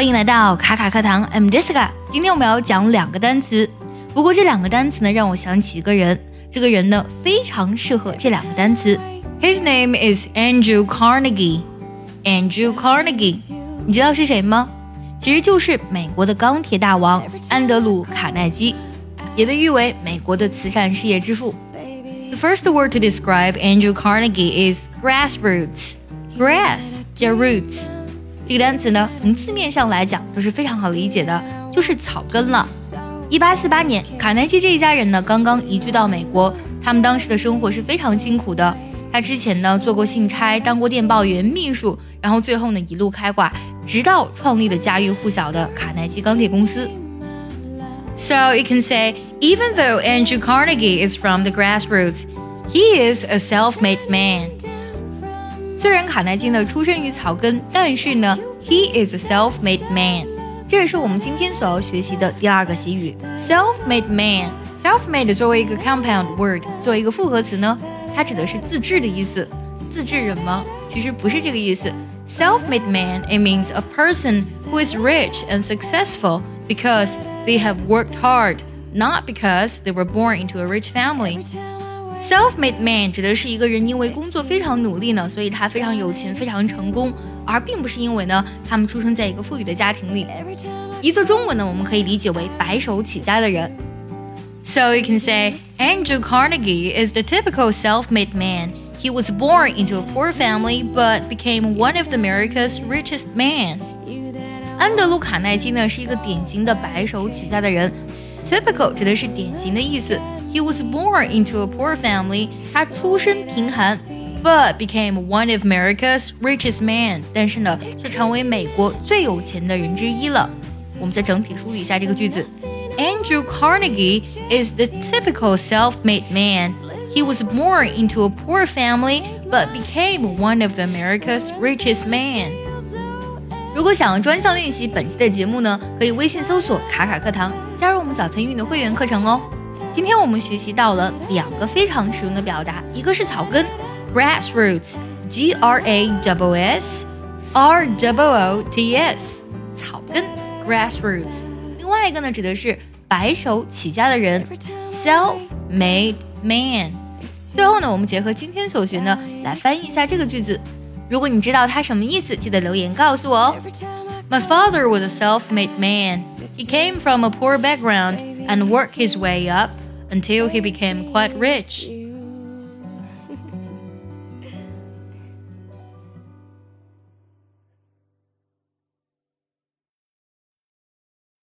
欢迎来到卡卡课堂，I'm Jessica。今天我们要讲两个单词，不过这两个单词呢，让我想起一个人，这个人呢非常适合这两个单词。His name is Andrew Carnegie. Andrew Carnegie，你知道是谁吗？其实就是美国的钢铁大王安德鲁·卡耐基，也被誉为美国的慈善事业之父。The first word to describe Andrew Carnegie is grassroots. Grass 加 roots 这个单词呢，从字面上来讲都是非常好理解的，就是草根了。一八四八年，卡耐基这一家人呢刚刚移居到美国，他们当时的生活是非常辛苦的。他之前呢做过信差，当过电报员、秘书，然后最后呢一路开挂，直到创立了家喻户晓的卡耐基钢铁公司。So you can say, even though Andrew Carnegie is from the grassroots, he is a self-made man. 虽然卡耐基呢出生于草根，但是呢，he is a self-made man。这也是我们今天所要学习的第二个习语，self-made man。self-made 作为一个 compound word，作为一个复合词呢，它指的是自制的意思。自制人吗？其实不是这个意思。Self-made man it means a person who is rich and successful because they have worked hard, not because they were born into a rich family. Self-made man 指的是一个人因为工作非常努力呢，所以他非常有钱、非常成功，而并不是因为呢他们出生在一个富裕的家庭里。一字中文呢，我们可以理解为白手起家的人。So you can say Andrew Carnegie is the typical self-made man. He was born into a poor family, but became one of America's richest men. 安德鲁·卡耐基呢是一个典型的白手起家的人。Typical 指的是典型的意思。 He was born into a poor family. 他出身贫寒，but became one of America's richest men. 但是呢，却成为美国最有钱的人之一了。我们再整体梳理一下这个句子。Andrew Carnegie is the typical self-made man. He was born into a poor family, but became one of America's richest men. 如果想要专项练习本期的节目呢，可以微信搜索“卡卡课堂”，加入我们早餐英语的会员课程哦。 今天我们学习到了两个非常实用的表达，一个是草根 （grassroots），G R A W S R W O T S，草根 （grassroots）。另外一个呢，指的是白手起家的人 （self-made man）。最后呢，我们结合今天所学呢，来翻译一下这个句子。如果你知道它什么意思，记得留言告诉我哦。My father was a self-made man. He came from a poor background and worked his way up until he became quite rich.